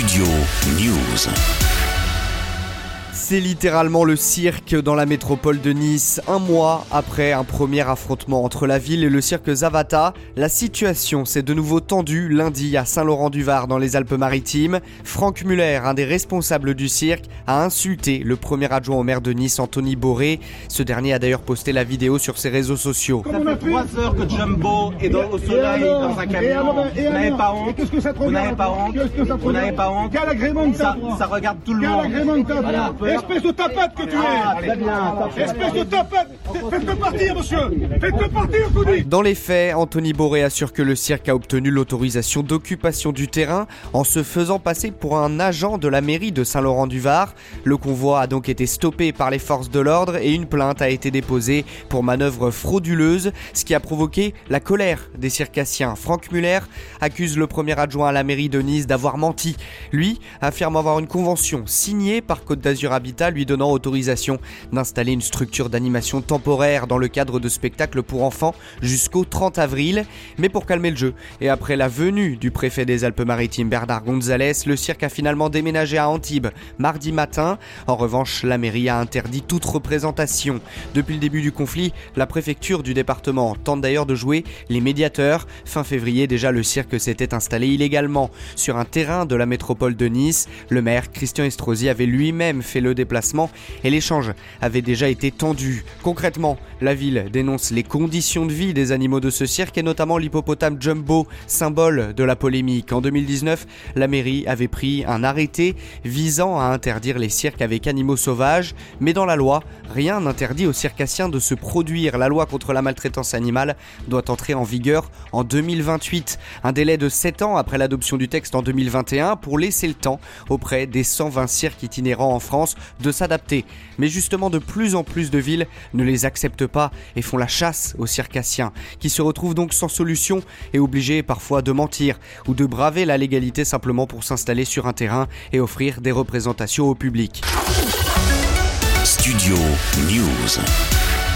Studio News. C'est littéralement le cirque dans la métropole de Nice. Un mois après un premier affrontement entre la ville et le cirque Zavata, la situation s'est de nouveau tendue lundi à Saint-Laurent-du-Var dans les Alpes-Maritimes. Franck Muller, un des responsables du cirque, a insulté le premier adjoint au maire de Nice, Anthony Boré. Ce dernier a d'ailleurs posté la vidéo sur ses réseaux sociaux. Ça fait trois heures que Jumbo est dans, au soleil dans un camion. Vous n'avez pas honte Vous n'avez pas honte Vous n'avez pas honte ça, regarde tout le monde. Voilà. Espèce de tapette que tu Ah, es parfait. Espèce de tapette Faites-le partir, monsieur Faites-le partir, je vous dis Dans les faits, Anthony Boré assure que le cirque a obtenu l'autorisation d'occupation du terrain en se faisant passer pour un agent de la mairie de Saint-Laurent-du-Var. Le convoi a donc été stoppé par les forces de l'ordre et une plainte a été déposée pour manœuvre frauduleuse, ce qui a provoqué la colère des circassiens. Franck Muller accuse le premier adjoint à la mairie de Nice d'avoir menti. Lui affirme avoir une convention signée par Côte d'Azur Lui donnant autorisation d'installer une structure d'animation temporaire dans le cadre de spectacles pour enfants jusqu'au 30 avril. Mais pour calmer le jeu, et après la venue du préfet des Alpes-Maritimes Bernard Gonzalez, le cirque a finalement déménagé à Antibes mardi matin. En revanche, la mairie a interdit toute représentation. Depuis le début du conflit, la préfecture du département tente d'ailleurs de jouer les médiateurs. Fin février, déjà, le cirque s'était installé illégalement sur un terrain de la métropole de Nice. Le maire, Christian Estrosi, avait lui-même fait le et l'échange avait déjà été tendu. Concrètement, la ville dénonce les conditions de vie des animaux de ce cirque et notamment l'hippopotame Jumbo, symbole de la polémique. En 2019, la mairie avait pris un arrêté visant à interdire les cirques avec animaux sauvages, mais dans la loi, rien n'interdit aux circassiens de se produire. La loi contre la maltraitance animale doit entrer en vigueur en 2028, un délai de 7 ans après l'adoption du texte en 2021 pour laisser le temps auprès des 120 cirques itinérants en France de s'adapter. Mais justement, de plus en plus de villes ne les acceptent pas et font la chasse aux circassiens, qui se retrouvent donc sans solution et obligés parfois de mentir ou de braver la légalité simplement pour s'installer sur un terrain et offrir des représentations au public. Studio News.